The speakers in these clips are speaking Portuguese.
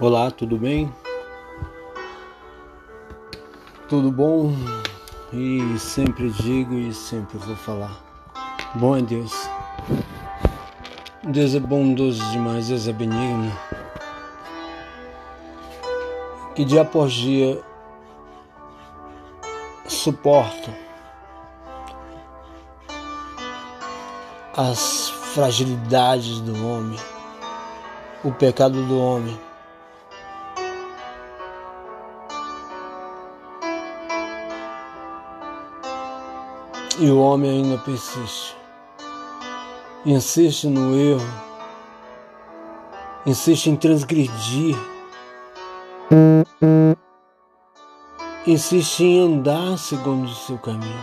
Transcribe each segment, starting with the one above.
Olá, tudo bem? Tudo bom? E sempre digo e sempre vou falar. Bom é Deus. Deus é bondoso demais, Deus é benigno. Que dia após dia suporta as fragilidades do homem, o pecado do homem E o homem ainda persiste. Insiste no erro. Insiste em transgredir. Insiste em andar segundo o seu caminho.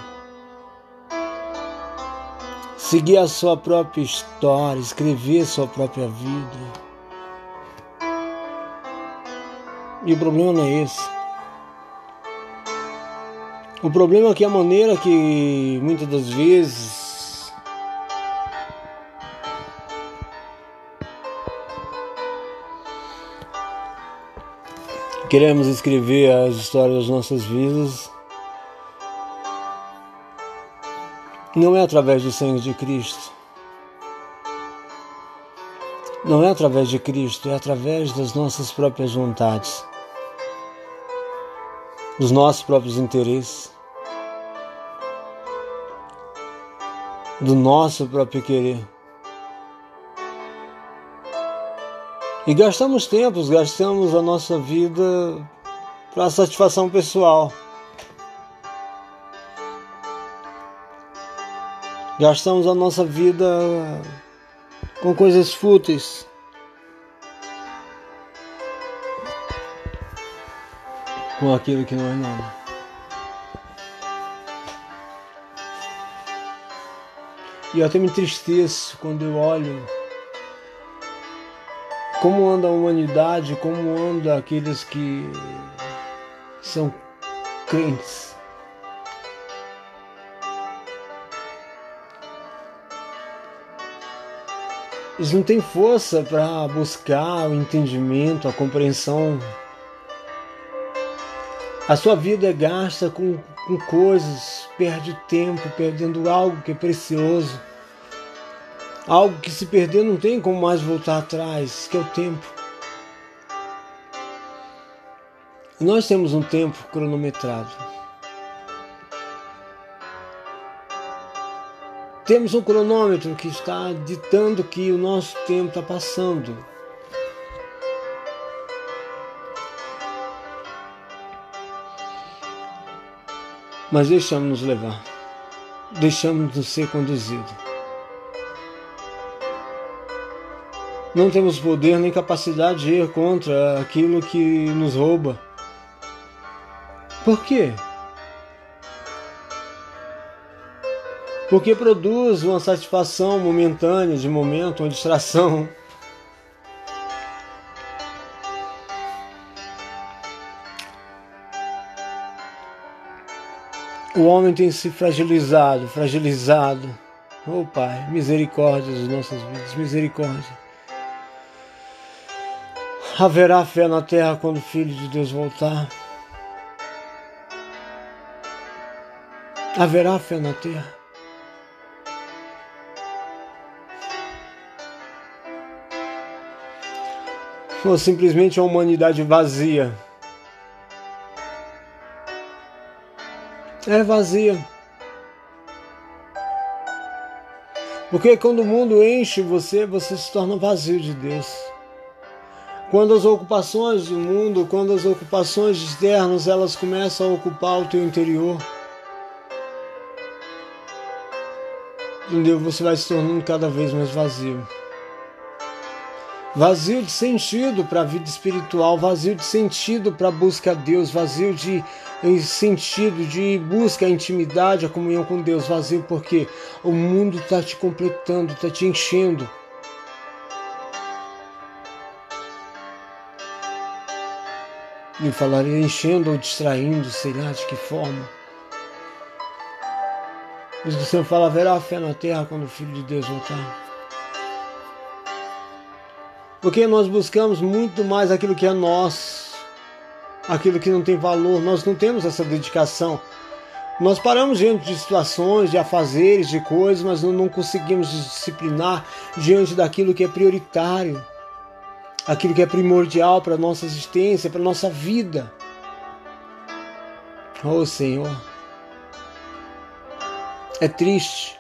Seguir a sua própria história, escrever a sua própria vida. E o problema não é esse. O problema é que a maneira que muitas das vezes queremos escrever as histórias das nossas vidas não é através do sangue de Cristo. Não é através de Cristo, é através das nossas próprias vontades dos nossos próprios interesses, do nosso próprio querer. E gastamos tempos, gastamos a nossa vida para satisfação pessoal. Gastamos a nossa vida com coisas fúteis. Com aquilo que não é nada. E eu até me entristeço quando eu olho como anda a humanidade, como anda aqueles que são crentes. Eles não têm força para buscar o entendimento, a compreensão a sua vida é gasta com, com coisas, perde tempo, perdendo algo que é precioso. Algo que se perder não tem como mais voltar atrás, que é o tempo. nós temos um tempo cronometrado. Temos um cronômetro que está ditando que o nosso tempo está passando. Mas deixamos-nos levar, deixamos-nos ser conduzidos. Não temos poder nem capacidade de ir contra aquilo que nos rouba. Por quê? Porque produz uma satisfação momentânea, de momento, uma distração. O homem tem se fragilizado, fragilizado. Oh Pai, misericórdia das nossas vidas, misericórdia. Haverá fé na terra quando o Filho de Deus voltar. Haverá fé na terra. Ou simplesmente a humanidade vazia é vazia. Porque quando o mundo enche você, você se torna vazio de Deus. Quando as ocupações do mundo, quando as ocupações externas, elas começam a ocupar o teu interior? Você vai se tornando cada vez mais vazio. Vazio de sentido para a vida espiritual, vazio de sentido para a busca a Deus, vazio de sentido de busca a intimidade, a comunhão com Deus, vazio porque o mundo está te completando, está te enchendo. E falaria enchendo ou distraindo, sei lá de que forma. Mas o Senhor fala, haverá fé na terra quando o Filho de Deus voltar. Porque nós buscamos muito mais aquilo que é nosso, aquilo que não tem valor. Nós não temos essa dedicação. Nós paramos diante de situações, de afazeres, de coisas, mas não conseguimos disciplinar diante daquilo que é prioritário, aquilo que é primordial para a nossa existência, para a nossa vida. Oh Senhor, é triste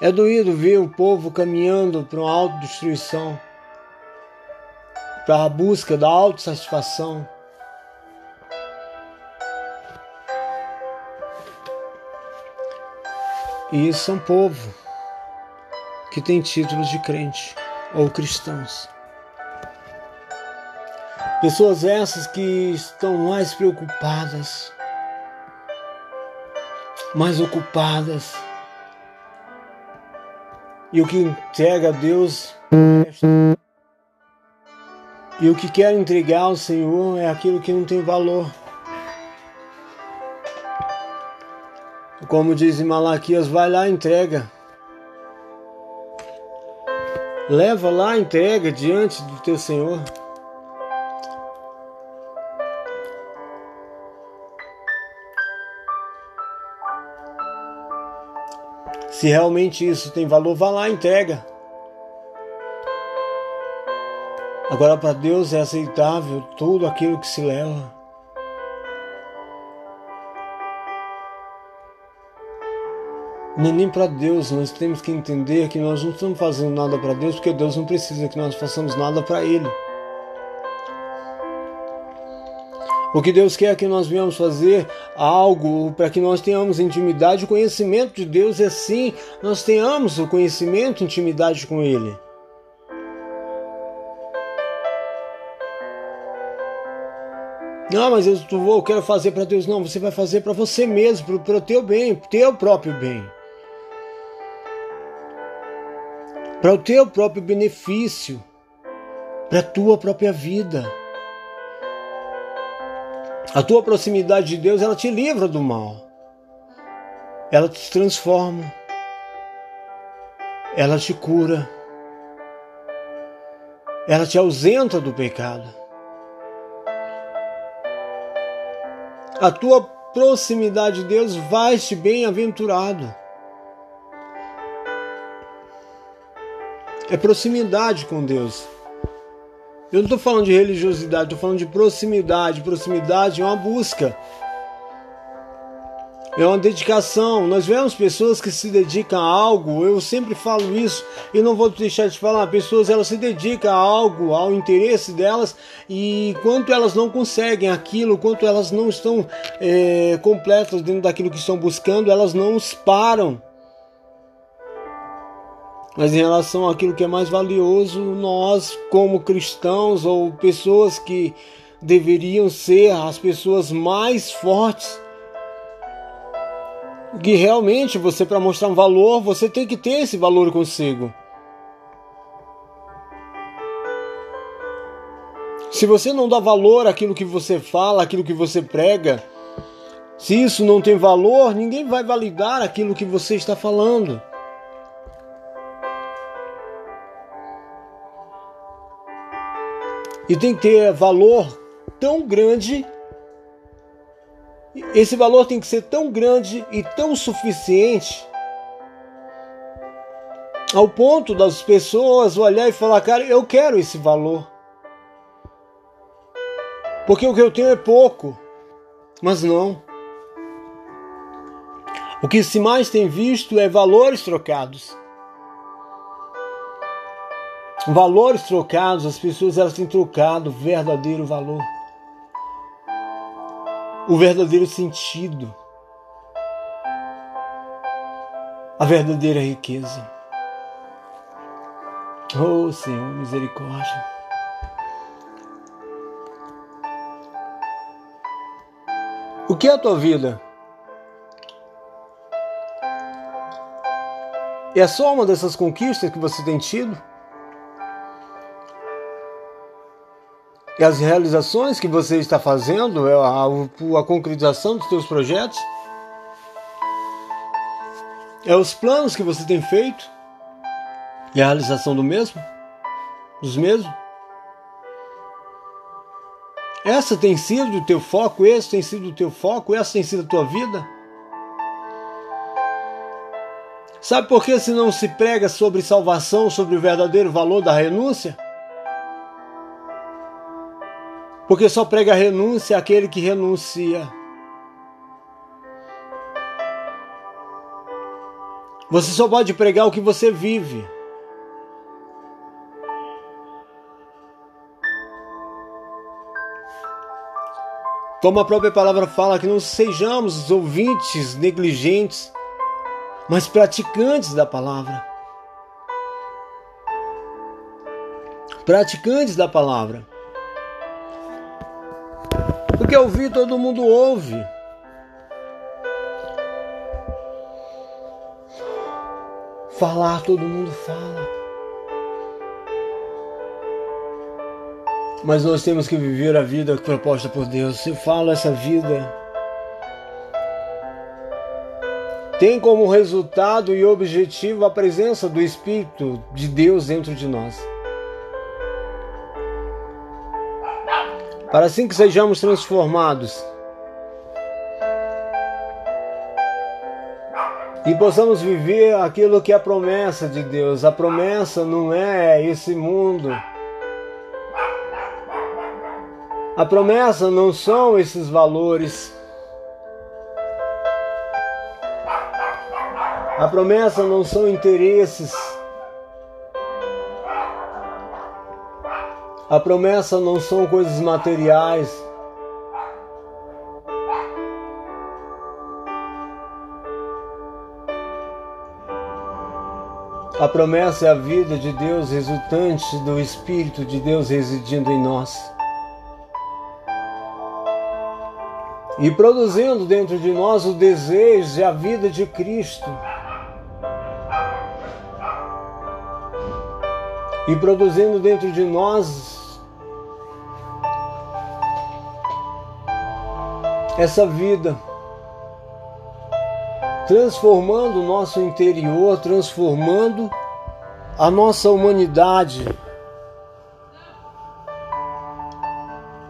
é doído ver o povo caminhando para uma autodestruição, para a busca da autossatisfação. E isso são povo que tem títulos de crente ou cristãos. Pessoas essas que estão mais preocupadas, mais ocupadas e o que entrega a Deus e o que quer entregar ao Senhor é aquilo que não tem valor. Como diz em Malaquias, vai lá entrega. Leva lá, entrega diante do teu Senhor. Se realmente isso tem valor, vá lá, entrega. Agora, para Deus é aceitável tudo aquilo que se leva. Não é nem para Deus, nós temos que entender que nós não estamos fazendo nada para Deus, porque Deus não precisa que nós façamos nada para Ele. O que Deus quer que nós venhamos fazer algo para que nós tenhamos intimidade, o conhecimento de Deus é sim, nós tenhamos o conhecimento, intimidade com Ele. Não, mas eu, eu quero fazer para Deus. Não, você vai fazer para você mesmo, para o teu bem, teu próprio bem. Para o teu próprio benefício, para a tua própria vida. A tua proximidade de Deus, ela te livra do mal. Ela te transforma. Ela te cura. Ela te ausenta do pecado. A tua proximidade de Deus vai-te bem-aventurado. É proximidade com Deus. Eu não estou falando de religiosidade, estou falando de proximidade. Proximidade é uma busca, é uma dedicação. Nós vemos pessoas que se dedicam a algo, eu sempre falo isso e não vou deixar de falar. Pessoas elas se dedicam a algo, ao interesse delas e quanto elas não conseguem aquilo, quanto elas não estão é, completas dentro daquilo que estão buscando, elas não param. Mas em relação àquilo que é mais valioso, nós, como cristãos ou pessoas que deveriam ser as pessoas mais fortes, que realmente você, para mostrar um valor, você tem que ter esse valor consigo. Se você não dá valor àquilo que você fala, àquilo que você prega, se isso não tem valor, ninguém vai validar aquilo que você está falando. E tem que ter valor tão grande. Esse valor tem que ser tão grande e tão suficiente ao ponto das pessoas olhar e falar, cara, eu quero esse valor. Porque o que eu tenho é pouco. Mas não. O que se mais tem visto é valores trocados valores trocados, as pessoas elas têm trocado o verdadeiro valor, o verdadeiro sentido, a verdadeira riqueza. Oh Senhor, misericórdia. O que é a tua vida? É só uma dessas conquistas que você tem tido? E as realizações que você está fazendo, é a, a concretização dos seus projetos, é os planos que você tem feito. E a realização do mesmo? Dos mesmos? Essa tem sido o teu foco, esse tem sido o teu foco, essa tem sido a tua vida? Sabe por que se não se prega sobre salvação, sobre o verdadeiro valor da renúncia? Porque só prega renúncia aquele que renuncia. Você só pode pregar o que você vive. Como a própria palavra fala, que não sejamos ouvintes negligentes, mas praticantes da palavra. Praticantes da palavra. Porque ouvir todo mundo ouve. Falar todo mundo fala. Mas nós temos que viver a vida proposta por Deus. Se fala essa vida, tem como resultado e objetivo a presença do Espírito de Deus dentro de nós. Para assim que sejamos transformados e possamos viver aquilo que é a promessa de Deus. A promessa não é esse mundo. A promessa não são esses valores. A promessa não são interesses. A promessa não são coisas materiais. A promessa é a vida de Deus resultante do Espírito de Deus residindo em nós. E produzindo dentro de nós o desejo e a vida de Cristo. e produzindo dentro de nós essa vida, transformando o nosso interior, transformando a nossa humanidade,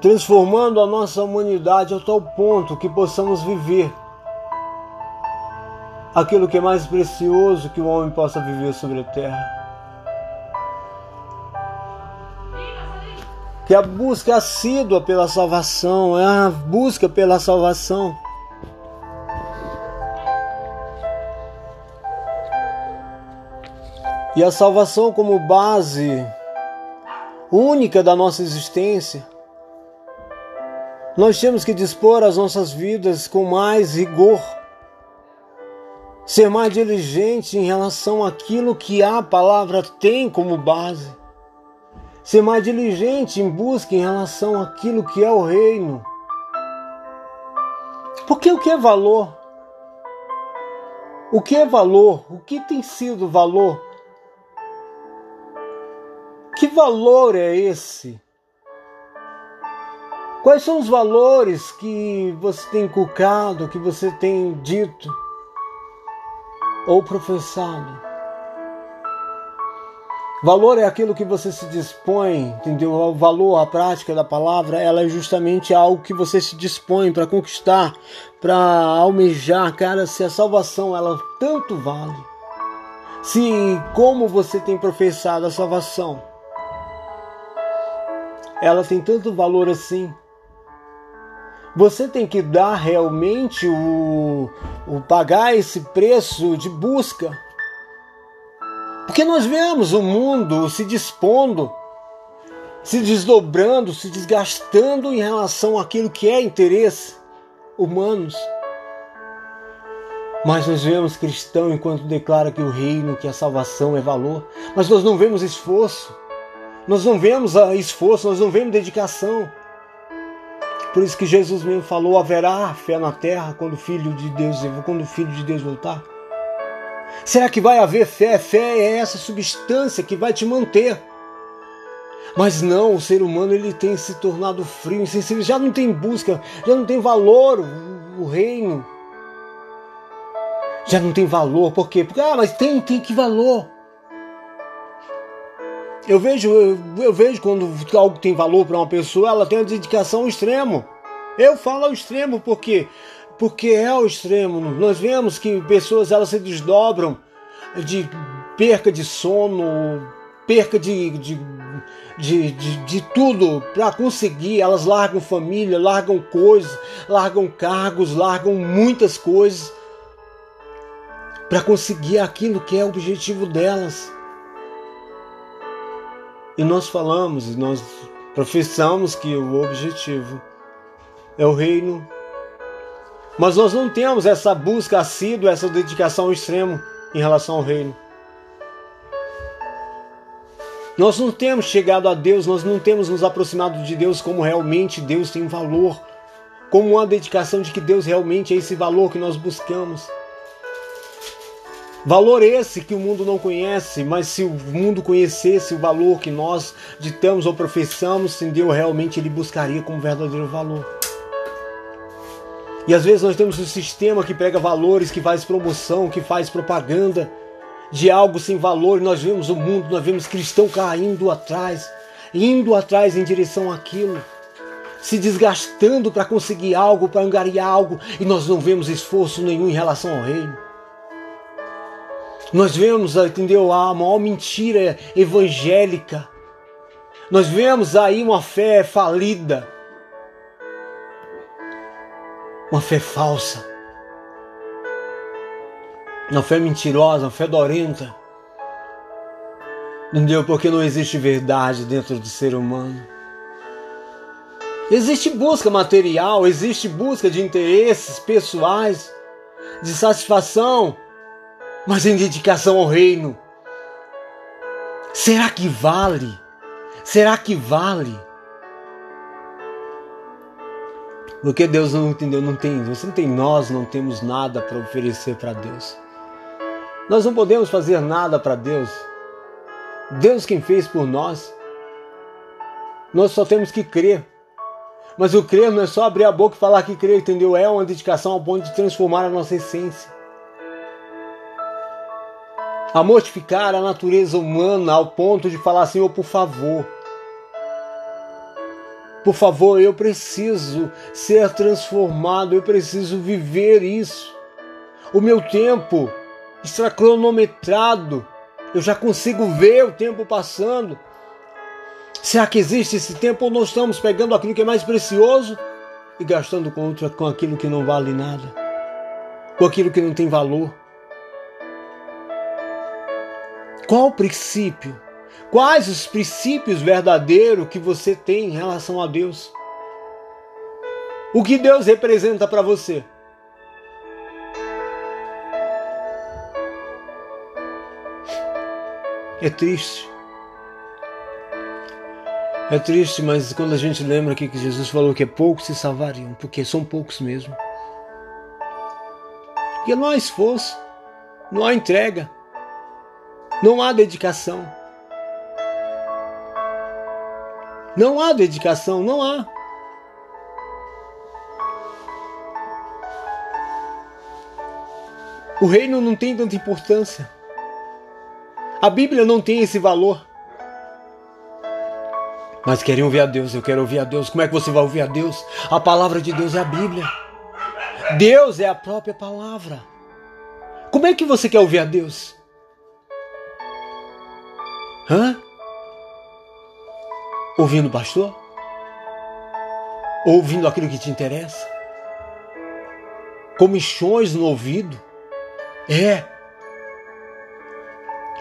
transformando a nossa humanidade a tal ponto que possamos viver aquilo que é mais precioso que o homem possa viver sobre a terra. Que a busca assídua pela salvação, é a busca pela salvação. E a salvação como base única da nossa existência. Nós temos que dispor as nossas vidas com mais rigor, ser mais diligente em relação àquilo que a palavra tem como base ser mais diligente em busca em relação àquilo que é o reino. Porque o que é valor? O que é valor? O que tem sido valor? Que valor é esse? Quais são os valores que você tem inculcado, que você tem dito ou professado? Valor é aquilo que você se dispõe, entendeu? O valor, a prática da palavra, ela é justamente algo que você se dispõe para conquistar, para almejar, cara. Se a salvação ela tanto vale, se como você tem professado a salvação, ela tem tanto valor assim. Você tem que dar realmente o, o pagar esse preço de busca porque nós vemos o mundo se dispondo, se desdobrando, se desgastando em relação àquilo que é interesse humanos. Mas nós vemos cristão enquanto declara que o reino, que a salvação é valor, mas nós não vemos esforço. Nós não vemos esforço, nós não vemos dedicação. Por isso que Jesus mesmo falou: haverá fé na terra quando o Filho de Deus, quando o Filho de Deus voltar. Será que vai haver fé? Fé é essa substância que vai te manter. Mas não, o ser humano ele tem se tornado frio, insensível, já não tem busca, já não tem valor o, o reino. Já não tem valor, por quê? Porque, ah, mas tem, tem que valor. Eu vejo, eu, eu vejo quando algo tem valor para uma pessoa, ela tem uma dedicação ao extremo. Eu falo ao extremo porque porque é ao extremo. Nós vemos que pessoas elas se desdobram de perca de sono, perca de, de, de, de, de tudo para conseguir. Elas largam família, largam coisas, largam cargos, largam muitas coisas para conseguir aquilo que é o objetivo delas. E nós falamos, nós professamos que o objetivo é o reino. Mas nós não temos essa busca assídua, essa dedicação ao extremo em relação ao reino. Nós não temos chegado a Deus, nós não temos nos aproximado de Deus como realmente Deus tem valor, como uma dedicação de que Deus realmente é esse valor que nós buscamos. Valor esse que o mundo não conhece, mas se o mundo conhecesse o valor que nós ditamos ou professamos, sim, Deus realmente ele buscaria como verdadeiro valor. E às vezes nós temos um sistema que prega valores, que faz promoção, que faz propaganda de algo sem valor, nós vemos o mundo, nós vemos cristão caindo atrás, indo atrás em direção àquilo, se desgastando para conseguir algo, para angariar algo, e nós não vemos esforço nenhum em relação ao reino. Nós vemos, entendeu, a maior mentira evangélica. Nós vemos aí uma fé falida. Uma fé falsa. Uma fé mentirosa, uma fé dorenta. Entendeu? Porque não existe verdade dentro do ser humano. Existe busca material, existe busca de interesses pessoais, de satisfação mas em dedicação ao reino. Será que vale? Será que vale? Porque Deus não entendeu, não tem, você não tem nós, não temos nada para oferecer para Deus. Nós não podemos fazer nada para Deus. Deus quem fez por nós. Nós só temos que crer. Mas o crer não é só abrir a boca e falar que crer, entendeu? É uma dedicação ao ponto de transformar a nossa essência a mortificar a natureza humana ao ponto de falar oh, por favor, por favor, eu preciso ser transformado, eu preciso viver isso. O meu tempo está cronometrado, eu já consigo ver o tempo passando. Será que existe esse tempo ou nós estamos pegando aquilo que é mais precioso e gastando com, com aquilo que não vale nada, com aquilo que não tem valor? Qual o princípio? Quais os princípios verdadeiros que você tem em relação a Deus? O que Deus representa para você? É triste. É triste, mas quando a gente lembra que Jesus falou que é poucos se salvariam, porque são poucos mesmo. Porque não há esforço, não há entrega. Não há dedicação. Não há dedicação, não há. O reino não tem tanta importância. A Bíblia não tem esse valor. Mas querem ouvir a Deus, eu quero ouvir a Deus. Como é que você vai ouvir a Deus? A palavra de Deus é a Bíblia. Deus é a própria palavra. Como é que você quer ouvir a Deus? Hã? Ouvindo o pastor? Ouvindo aquilo que te interessa? Comichões no ouvido? É.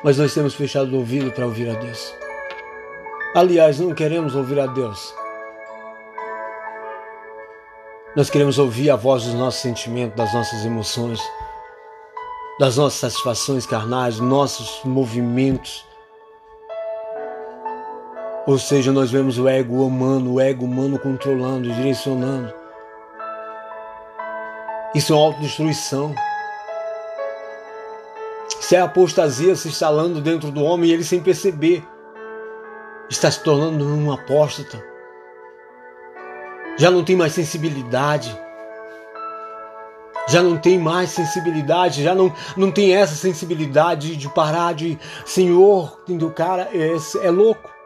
Mas nós temos fechado o ouvido para ouvir a Deus. Aliás, não queremos ouvir a Deus. Nós queremos ouvir a voz dos nossos sentimentos, das nossas emoções, das nossas satisfações carnais, nossos movimentos, ou seja, nós vemos o ego humano, o ego humano controlando, direcionando. Isso é uma autodestruição. Isso é a apostasia se instalando dentro do homem e ele sem perceber está se tornando um apóstata. Já não tem mais sensibilidade. já não tem mais sensibilidade, já não, não tem essa sensibilidade de parar de, Senhor, cara é, é louco.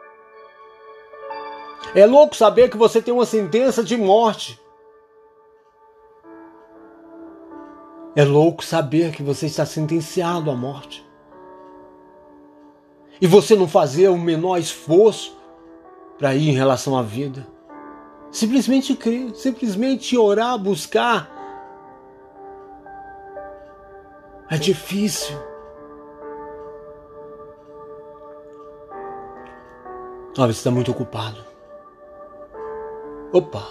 É louco saber que você tem uma sentença de morte. É louco saber que você está sentenciado à morte. E você não fazer o menor esforço para ir em relação à vida. Simplesmente crer, simplesmente orar, buscar É difícil. Talvez você está muito ocupado. Opa!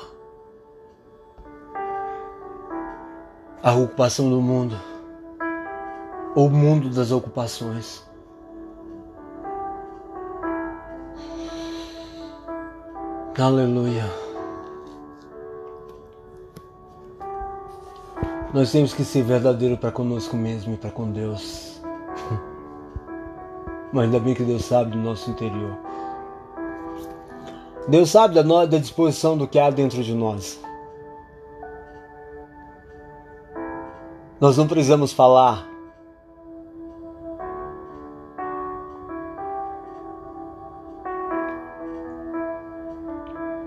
A ocupação do mundo. O mundo das ocupações. Aleluia. Nós temos que ser verdadeiro para conosco mesmo e para com Deus. Mas ainda bem que Deus sabe do nosso interior. Deus sabe da, da disposição do que há dentro de nós. Nós não precisamos falar.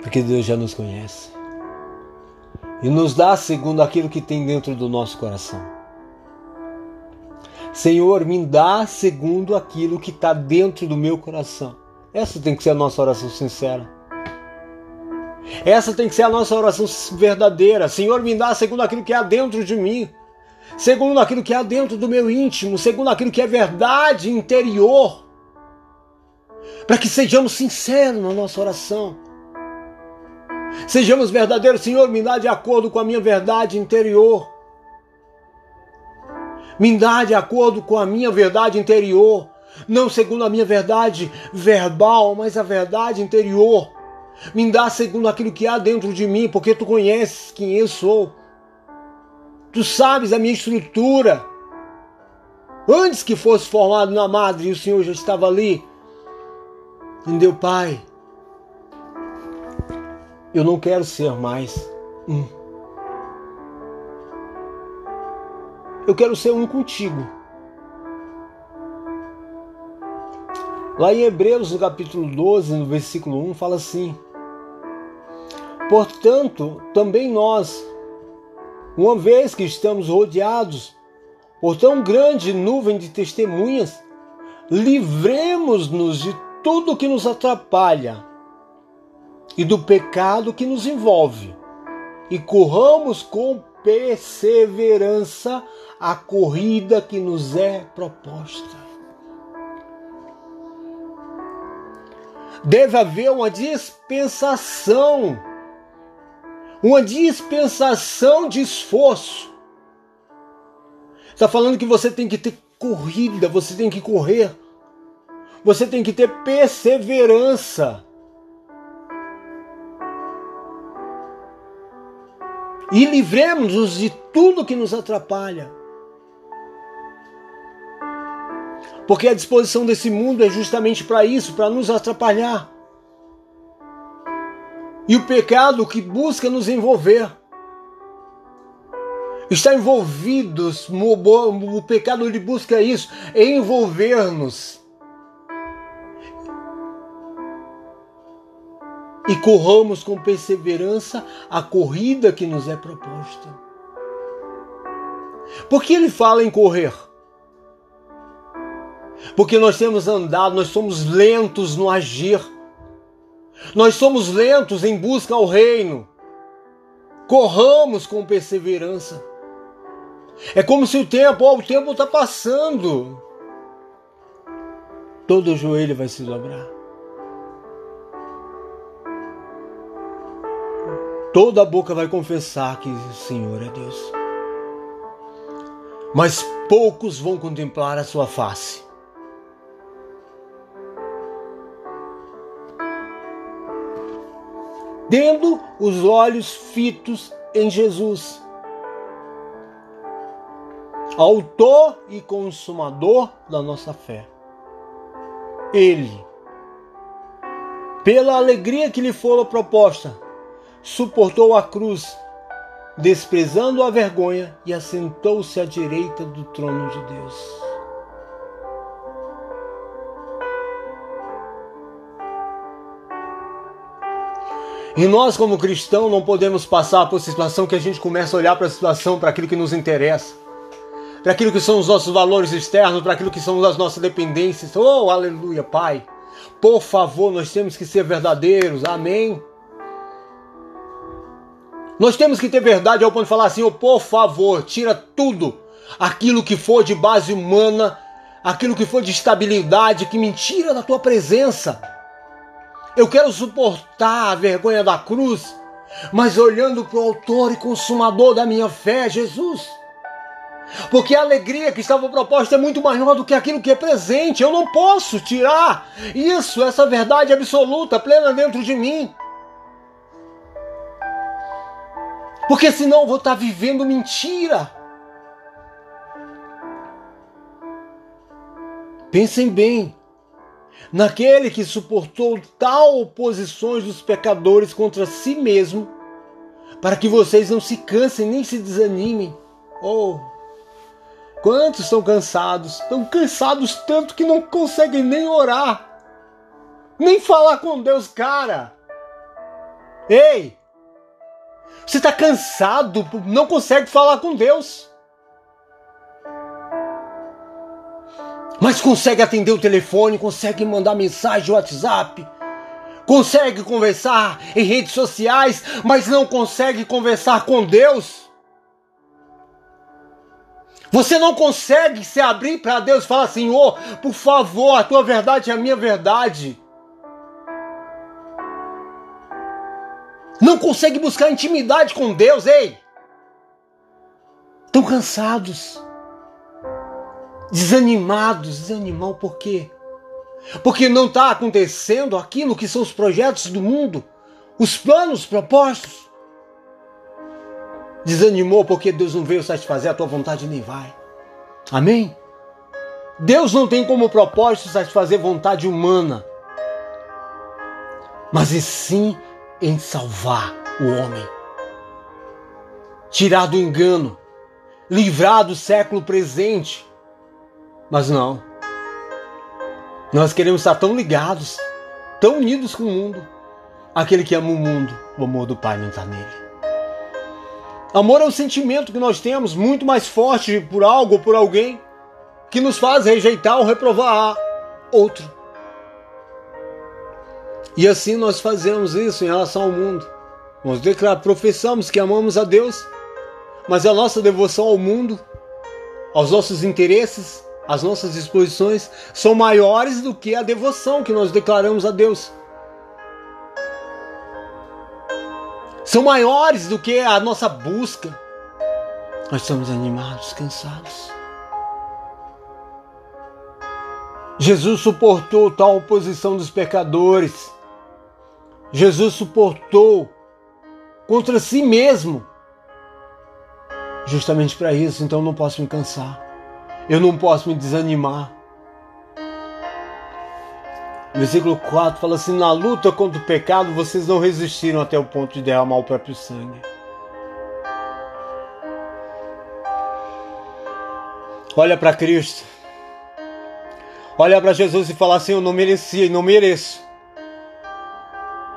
Porque Deus já nos conhece e nos dá segundo aquilo que tem dentro do nosso coração. Senhor, me dá segundo aquilo que está dentro do meu coração. Essa tem que ser a nossa oração sincera. Essa tem que ser a nossa oração verdadeira. Senhor, me dá segundo aquilo que há dentro de mim, segundo aquilo que há dentro do meu íntimo, segundo aquilo que é verdade interior. Para que sejamos sinceros na nossa oração. Sejamos verdadeiros, Senhor, me dá de acordo com a minha verdade interior. Me dá de acordo com a minha verdade interior, não segundo a minha verdade verbal, mas a verdade interior. Me dá segundo aquilo que há dentro de mim, porque tu conheces quem eu sou. Tu sabes a minha estrutura. Antes que fosse formado na madre, o Senhor já estava ali. Entendeu, Pai? Eu não quero ser mais um. Eu quero ser um contigo. Lá em Hebreus, no capítulo 12, no versículo 1, fala assim: Portanto, também nós, uma vez que estamos rodeados por tão grande nuvem de testemunhas, livremos-nos de tudo que nos atrapalha e do pecado que nos envolve, e corramos com perseverança a corrida que nos é proposta. Deve haver uma dispensação, uma dispensação de esforço. Está falando que você tem que ter corrida, você tem que correr, você tem que ter perseverança. e livremos-nos de tudo que nos atrapalha. Porque a disposição desse mundo é justamente para isso, para nos atrapalhar. E o pecado que busca nos envolver. Está envolvido, o pecado ele busca isso, envolver-nos. e corramos com perseverança a corrida que nos é proposta. Por que ele fala em correr? Porque nós temos andado, nós somos lentos no agir. Nós somos lentos em busca ao reino. Corramos com perseverança. É como se o tempo, ó, o tempo está passando. Todo joelho vai se dobrar. Toda boca vai confessar que o Senhor é Deus. Mas poucos vão contemplar a sua face. Tendo os olhos fitos em Jesus, Autor e Consumador da nossa fé. Ele, pela alegria que lhe foi proposta, suportou a cruz, desprezando a vergonha, e assentou-se à direita do trono de Deus. E nós, como cristãos, não podemos passar por situação que a gente começa a olhar para a situação, para aquilo que nos interessa, para aquilo que são os nossos valores externos, para aquilo que são as nossas dependências. Oh, aleluia, Pai. Por favor, nós temos que ser verdadeiros. Amém. Nós temos que ter verdade ao ponto de falar assim, oh, por favor, tira tudo aquilo que for de base humana, aquilo que for de estabilidade, que me tira da tua presença. Eu quero suportar a vergonha da cruz, mas olhando para o autor e consumador da minha fé, Jesus. Porque a alegria que estava proposta é muito maior do que aquilo que é presente. Eu não posso tirar isso, essa verdade absoluta, plena dentro de mim. Porque senão eu vou estar vivendo mentira. Pensem bem naquele que suportou tal oposições dos pecadores contra si mesmo, para que vocês não se cansem nem se desanimem. Oh, quantos estão cansados? Estão cansados tanto que não conseguem nem orar, nem falar com Deus, cara. Ei, você está cansado, não consegue falar com Deus. Mas consegue atender o telefone, consegue mandar mensagem no WhatsApp, consegue conversar em redes sociais, mas não consegue conversar com Deus. Você não consegue se abrir para Deus e falar: Senhor, por favor, a tua verdade é a minha verdade. Não consegue buscar intimidade com Deus, ei! Estão cansados desanimados, desanimar por quê? Porque não está acontecendo aquilo que são os projetos do mundo, os planos propostos. Desanimou porque Deus não veio satisfazer a tua vontade nem vai. Amém? Deus não tem como propósito satisfazer vontade humana, mas e sim em salvar o homem, tirar do engano, livrar do século presente, mas não. Nós queremos estar tão ligados, tão unidos com o mundo. Aquele que ama o mundo, o amor do Pai não está nele. Amor é um sentimento que nós temos muito mais forte por algo ou por alguém que nos faz rejeitar ou reprovar outro. E assim nós fazemos isso em relação ao mundo. Nós declaramos, professamos que amamos a Deus, mas a nossa devoção ao mundo, aos nossos interesses, as nossas disposições são maiores do que a devoção que nós declaramos a Deus. São maiores do que a nossa busca. Nós estamos animados, cansados. Jesus suportou tal oposição dos pecadores. Jesus suportou contra si mesmo. Justamente para isso, então não posso me cansar. Eu não posso me desanimar. Versículo 4 fala assim: Na luta contra o pecado, vocês não resistiram até o ponto de derramar o próprio sangue. Olha para Cristo. Olha para Jesus e fala assim: Eu não merecia e não mereço.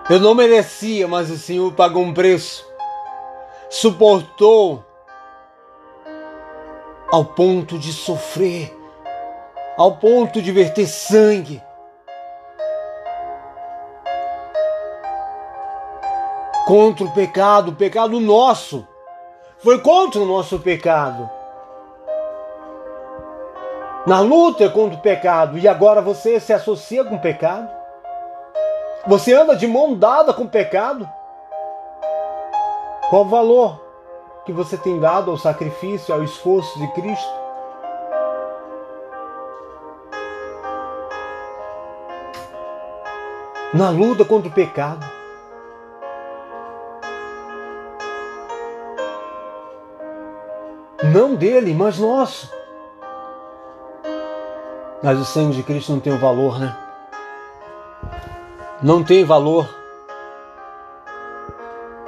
Eu não merecia, mas o Senhor pagou um preço. Suportou ao ponto de sofrer, ao ponto de verter sangue. Contra o pecado, o pecado nosso. Foi contra o nosso pecado. Na luta contra o pecado, e agora você se associa com o pecado? Você anda de mão dada com o pecado? Qual o valor que você tem dado ao sacrifício, ao esforço de Cristo? Na luta contra o pecado. Não dele, mas nosso. Mas o sangue de Cristo não tem o valor, né? Não tem valor.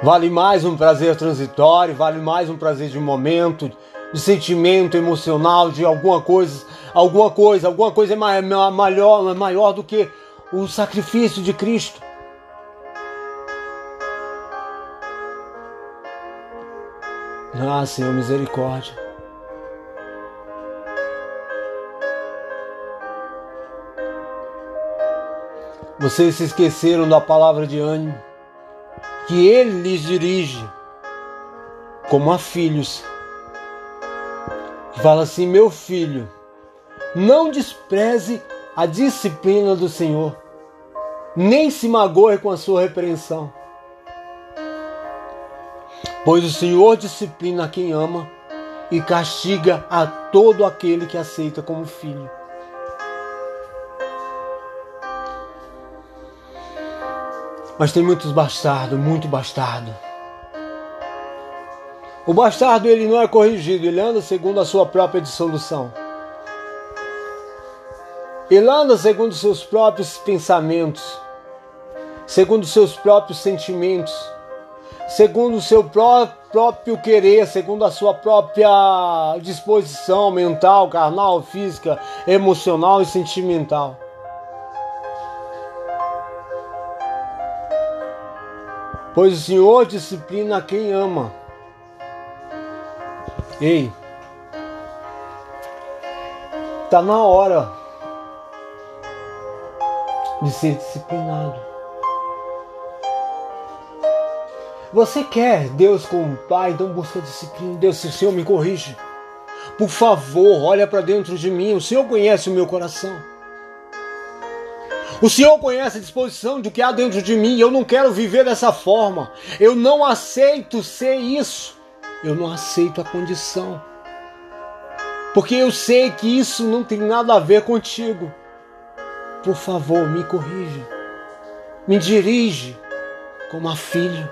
Vale mais um prazer transitório, vale mais um prazer de momento, de sentimento emocional, de alguma coisa, alguma coisa, alguma coisa é maior, é maior do que o sacrifício de Cristo. Ah, Senhor, misericórdia. Vocês se esqueceram da palavra de ânimo que ele lhes dirige como a filhos. Fala assim: meu filho, não despreze a disciplina do Senhor, nem se magoe com a sua repreensão. Pois o Senhor disciplina quem ama e castiga a todo aquele que aceita como filho. Mas tem muitos bastardos, muito bastardo. O bastardo ele não é corrigido, ele anda segundo a sua própria dissolução. Ele anda segundo seus próprios pensamentos, segundo seus próprios sentimentos, segundo o seu próprio querer, segundo a sua própria disposição mental, carnal, física, emocional e sentimental. Pois o Senhor disciplina quem ama. Ei, está na hora de ser disciplinado. Você quer Deus como Pai, então busca disciplina. Deus, se o Senhor me corrige, por favor, olha para dentro de mim. O Senhor conhece o meu coração. O Senhor conhece a disposição do que há dentro de mim. Eu não quero viver dessa forma. Eu não aceito ser isso. Eu não aceito a condição. Porque eu sei que isso não tem nada a ver contigo. Por favor, me corrija. Me dirige como a filho.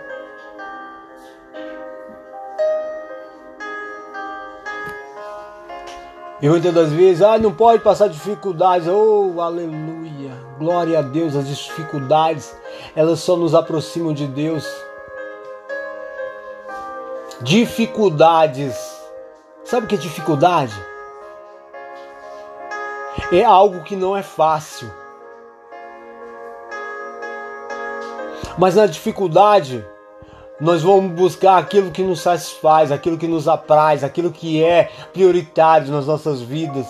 E muitas das vezes, ah, não pode passar dificuldades. Oh, aleluia. Glória a Deus. As dificuldades, elas só nos aproximam de Deus. Dificuldades. Sabe o que é dificuldade? É algo que não é fácil. Mas na dificuldade, nós vamos buscar aquilo que nos satisfaz, aquilo que nos apraz, aquilo que é prioritário nas nossas vidas.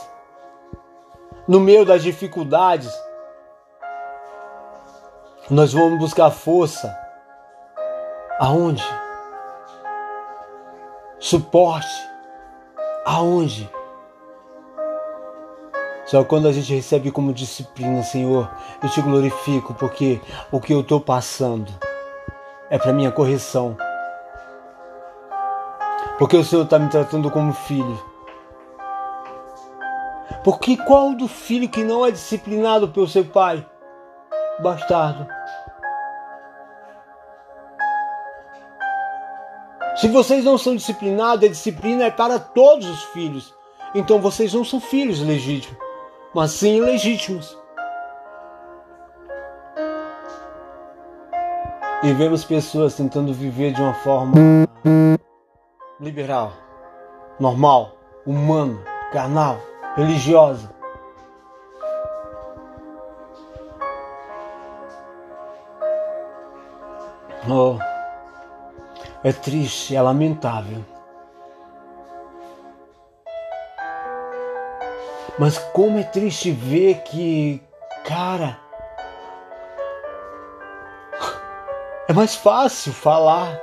No meio das dificuldades, nós vamos buscar força. Aonde? Suporte. Aonde? Só quando a gente recebe como disciplina, Senhor, eu te glorifico, porque o que eu estou passando é para minha correção. Porque o Senhor está me tratando como filho. Porque qual do filho que não é disciplinado pelo seu pai? Bastardo. Se vocês não são disciplinados, a disciplina é para todos os filhos. Então vocês não são filhos legítimos, mas sim ilegítimos. E vemos pessoas tentando viver de uma forma liberal, normal, humana, carnal, religiosa. Oh, é triste, é lamentável. Mas como é triste ver que, cara, É mais fácil falar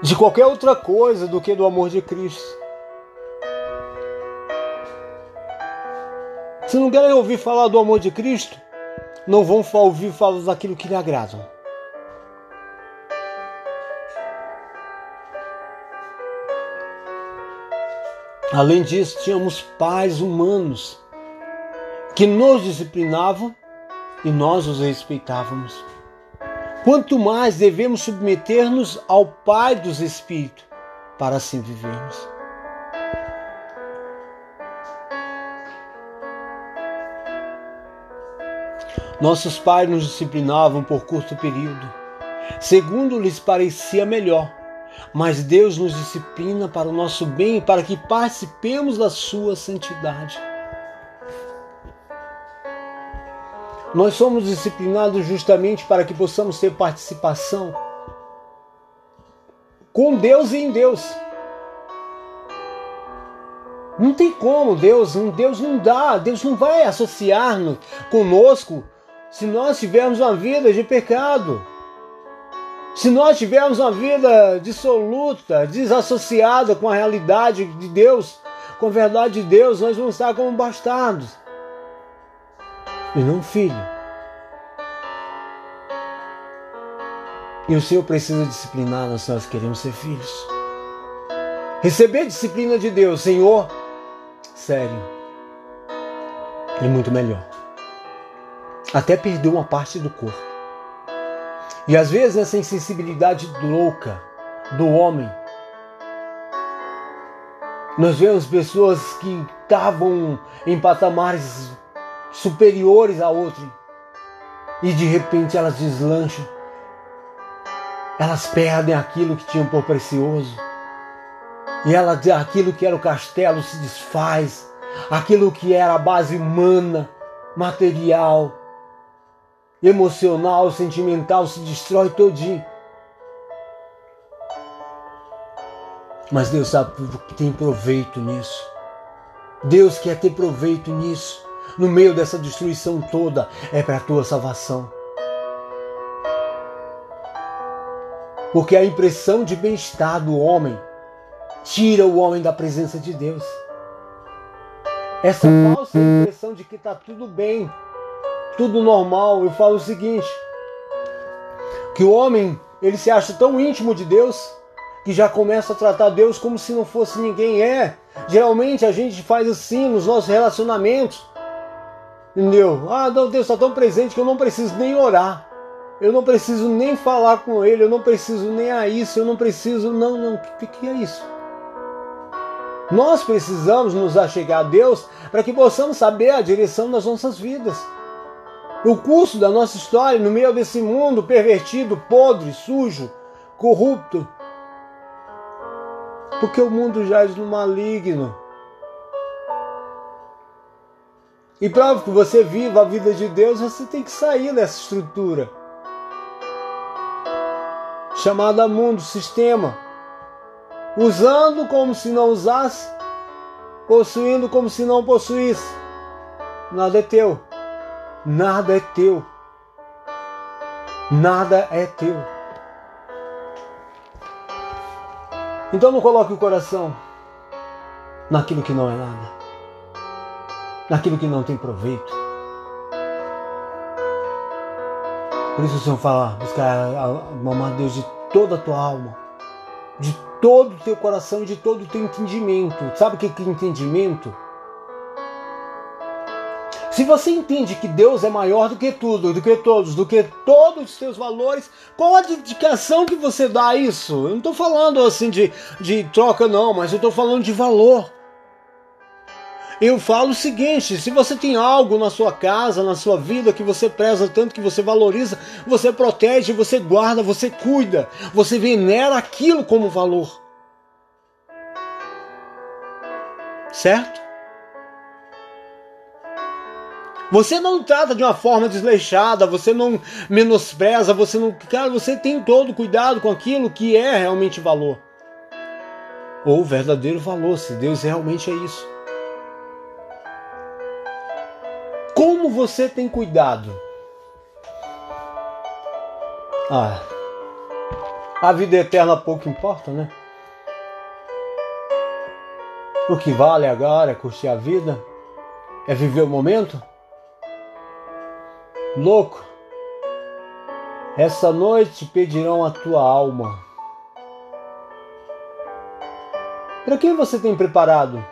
de qualquer outra coisa do que do amor de Cristo. Se não querem ouvir falar do amor de Cristo, não vão ouvir falar daquilo que lhe agradam. Além disso, tínhamos pais humanos que nos disciplinavam e nós os respeitávamos quanto mais devemos submeter-nos ao Pai dos Espíritos para assim vivermos. Nossos pais nos disciplinavam por curto período segundo lhes parecia melhor. Mas Deus nos disciplina para o nosso bem e para que participemos da sua santidade. Nós somos disciplinados justamente para que possamos ter participação com Deus e em Deus. Não tem como, Deus, Deus não dá, Deus não vai associar-nos conosco se nós tivermos uma vida de pecado. Se nós tivermos uma vida dissoluta, desassociada com a realidade de Deus, com a verdade de Deus, nós vamos estar como bastardos e não filho. E o Senhor precisa disciplinar se nós queremos ser filhos. Receber a disciplina de Deus, Senhor, sério, é muito melhor. Até perder uma parte do corpo. E às vezes essa insensibilidade louca do homem, nós vemos pessoas que estavam em patamares superiores a outro e de repente elas deslancham, elas perdem aquilo que tinham por precioso e ela, aquilo que era o castelo se desfaz, aquilo que era a base humana, material, emocional, sentimental se destrói todinho. Mas Deus sabe que tem proveito nisso. Deus quer ter proveito nisso. No meio dessa destruição toda, é para a tua salvação. Porque a impressão de bem-estar do homem tira o homem da presença de Deus. Essa falsa impressão de que está tudo bem, tudo normal. Eu falo o seguinte: que o homem ele se acha tão íntimo de Deus que já começa a tratar Deus como se não fosse ninguém. É, geralmente a gente faz assim nos nossos relacionamentos. Entendeu? Ah, não, Deus está tão presente que eu não preciso nem orar. Eu não preciso nem falar com Ele, eu não preciso nem a isso, eu não preciso. Não, não, o que, que é isso? Nós precisamos nos achegar a Deus para que possamos saber a direção das nossas vidas o curso da nossa história no meio desse mundo pervertido, podre, sujo, corrupto. Porque o mundo jaz no maligno. E para que você viva a vida de Deus, você tem que sair dessa estrutura chamada mundo, sistema, usando como se não usasse, possuindo como se não possuísse. Nada é teu. Nada é teu. Nada é teu. Então não coloque o coração naquilo que não é nada, naquilo que não tem proveito. Por isso o Senhor fala, buscar amar Deus de toda a tua alma, de todo o teu coração e de todo o teu entendimento. Sabe o que é entendimento? Se você entende que Deus é maior do que tudo, do que todos, do que todos os seus valores, qual a dedicação que você dá a isso? Eu não estou falando assim de, de troca, não, mas eu estou falando de valor. Eu falo o seguinte: se você tem algo na sua casa, na sua vida que você preza tanto, que você valoriza, você protege, você guarda, você cuida, você venera aquilo como valor. Certo? Você não trata de uma forma desleixada, você não menospreza, você não. Cara, você tem todo cuidado com aquilo que é realmente valor. Ou verdadeiro valor, se Deus realmente é isso. Você tem cuidado? Ah, a vida eterna pouco importa, né? O que vale agora é curtir a vida, é viver o momento. Louco, essa noite pedirão a tua alma. Para quem você tem preparado?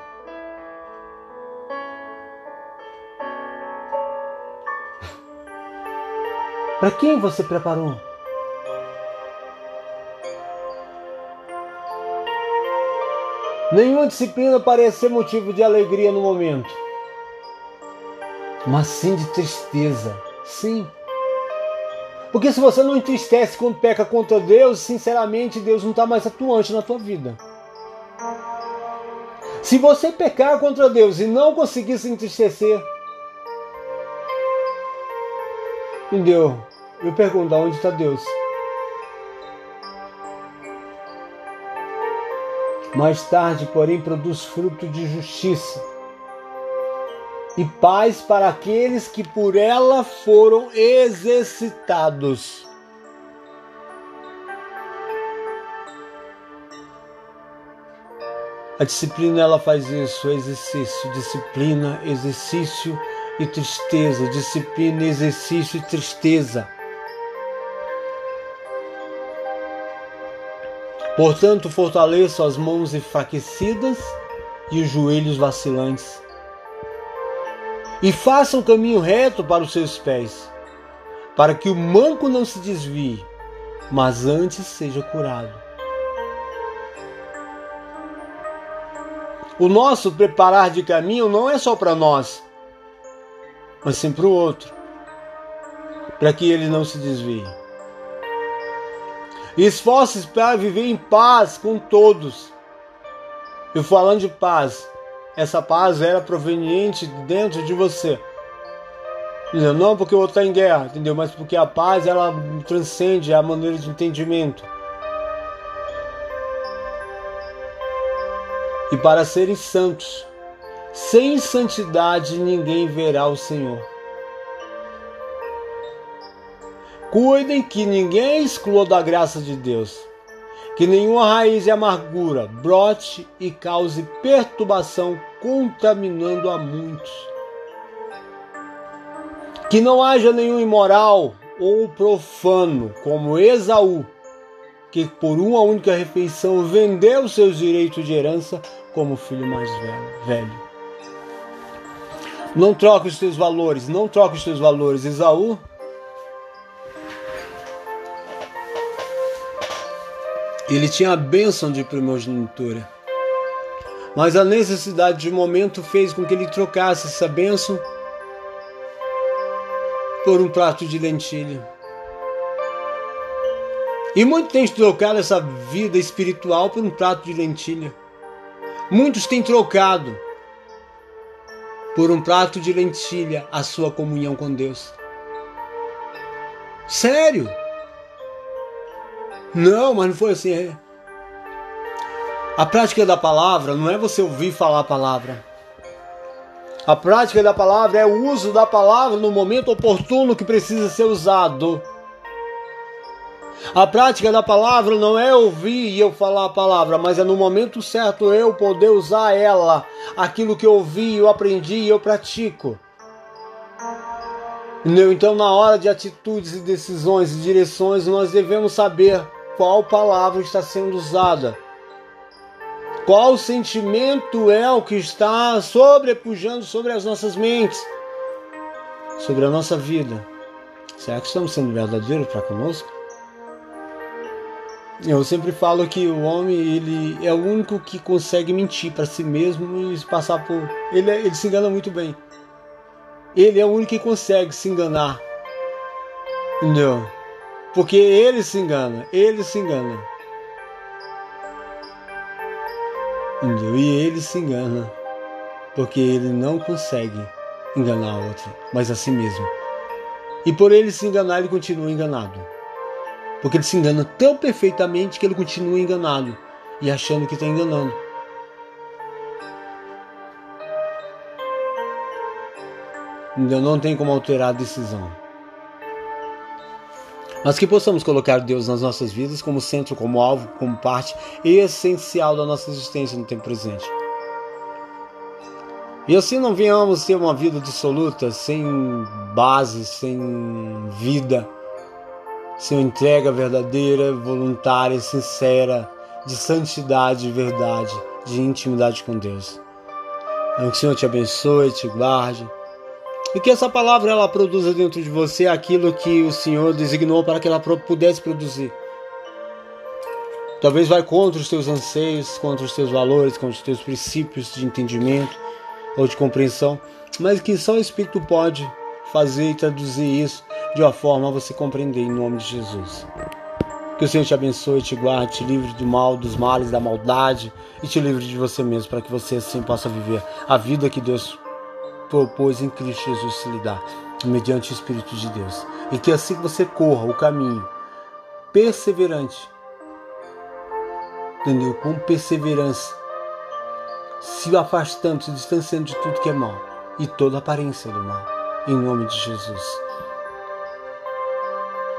Para quem você preparou? Nenhuma disciplina parece ser motivo de alegria no momento, mas sim de tristeza Sim. Porque se você não entristece quando peca contra Deus, sinceramente Deus não está mais atuante na tua vida. Se você pecar contra Deus e não conseguir se entristecer, entendeu? Eu pergunto, onde está Deus? Mais tarde, porém, produz fruto de justiça e paz para aqueles que por ela foram exercitados. A disciplina ela faz isso, exercício, disciplina, exercício e tristeza, disciplina, exercício e tristeza. Portanto, fortaleça as mãos enfraquecidas e os joelhos vacilantes. E faça um caminho reto para os seus pés, para que o manco não se desvie, mas antes seja curado. O nosso preparar de caminho não é só para nós, mas sim para o outro, para que ele não se desvie. Esforce-se para viver em paz com todos. E falando de paz, essa paz era proveniente dentro de você. Não porque o outro está em guerra, entendeu? Mas porque a paz ela transcende a maneira de entendimento. E para serem santos, sem santidade ninguém verá o Senhor. Cuidem que ninguém exclua da graça de Deus, que nenhuma raiz de amargura brote e cause perturbação, contaminando a muitos. Que não haja nenhum imoral ou profano, como Esaú, que por uma única refeição vendeu seus direitos de herança como filho mais velho. Não troque os teus valores, não troque os teus valores. Esaú Ele tinha a bênção de primogenitura. Mas a necessidade de momento fez com que ele trocasse essa bênção por um prato de lentilha. E muitos têm trocado essa vida espiritual por um prato de lentilha. Muitos têm trocado por um prato de lentilha a sua comunhão com Deus. Sério? Não, mas não foi assim. É. A prática da palavra não é você ouvir falar a palavra. A prática da palavra é o uso da palavra no momento oportuno que precisa ser usado. A prática da palavra não é ouvir e eu falar a palavra, mas é no momento certo eu poder usar ela, aquilo que eu ouvi, eu aprendi e eu pratico. Então, na hora de atitudes e decisões e direções, nós devemos saber qual palavra está sendo usada. Qual sentimento é o que está sobrepujando sobre as nossas mentes, sobre a nossa vida? Será que estamos sendo verdadeiros para conosco? Eu sempre falo que o homem ele é o único que consegue mentir para si mesmo e passar por ele, ele se engana muito bem. Ele é o único que consegue se enganar. Entendeu? Porque ele se engana, ele se engana. E ele se engana porque ele não consegue enganar outro, mas a si mesmo. E por ele se enganar, ele continua enganado. Porque ele se engana tão perfeitamente que ele continua enganado e achando que está enganando. Então não tem como alterar a decisão mas que possamos colocar Deus nas nossas vidas como centro, como alvo, como parte essencial da nossa existência no tempo presente. E assim não venhamos ter uma vida dissoluta, sem base, sem vida, sem entrega verdadeira, voluntária, sincera, de santidade e verdade, de intimidade com Deus. Que o Senhor te abençoe, te guarde e que essa palavra ela produza dentro de você aquilo que o Senhor designou para que ela pudesse produzir. Talvez vai contra os teus anseios, contra os teus valores, contra os teus princípios de entendimento ou de compreensão, mas que só o Espírito pode fazer e traduzir isso de uma forma a você compreender em nome de Jesus. Que o Senhor te abençoe, te guarde, te livre do mal, dos males, da maldade e te livre de você mesmo, para que você assim possa viver a vida que Deus propôs em Cristo Jesus se lhe dar, mediante o Espírito de Deus. E que assim que você corra o caminho perseverante, entendeu? Com perseverança, se afastando, se distanciando de tudo que é mal e toda aparência do mal. Em nome de Jesus.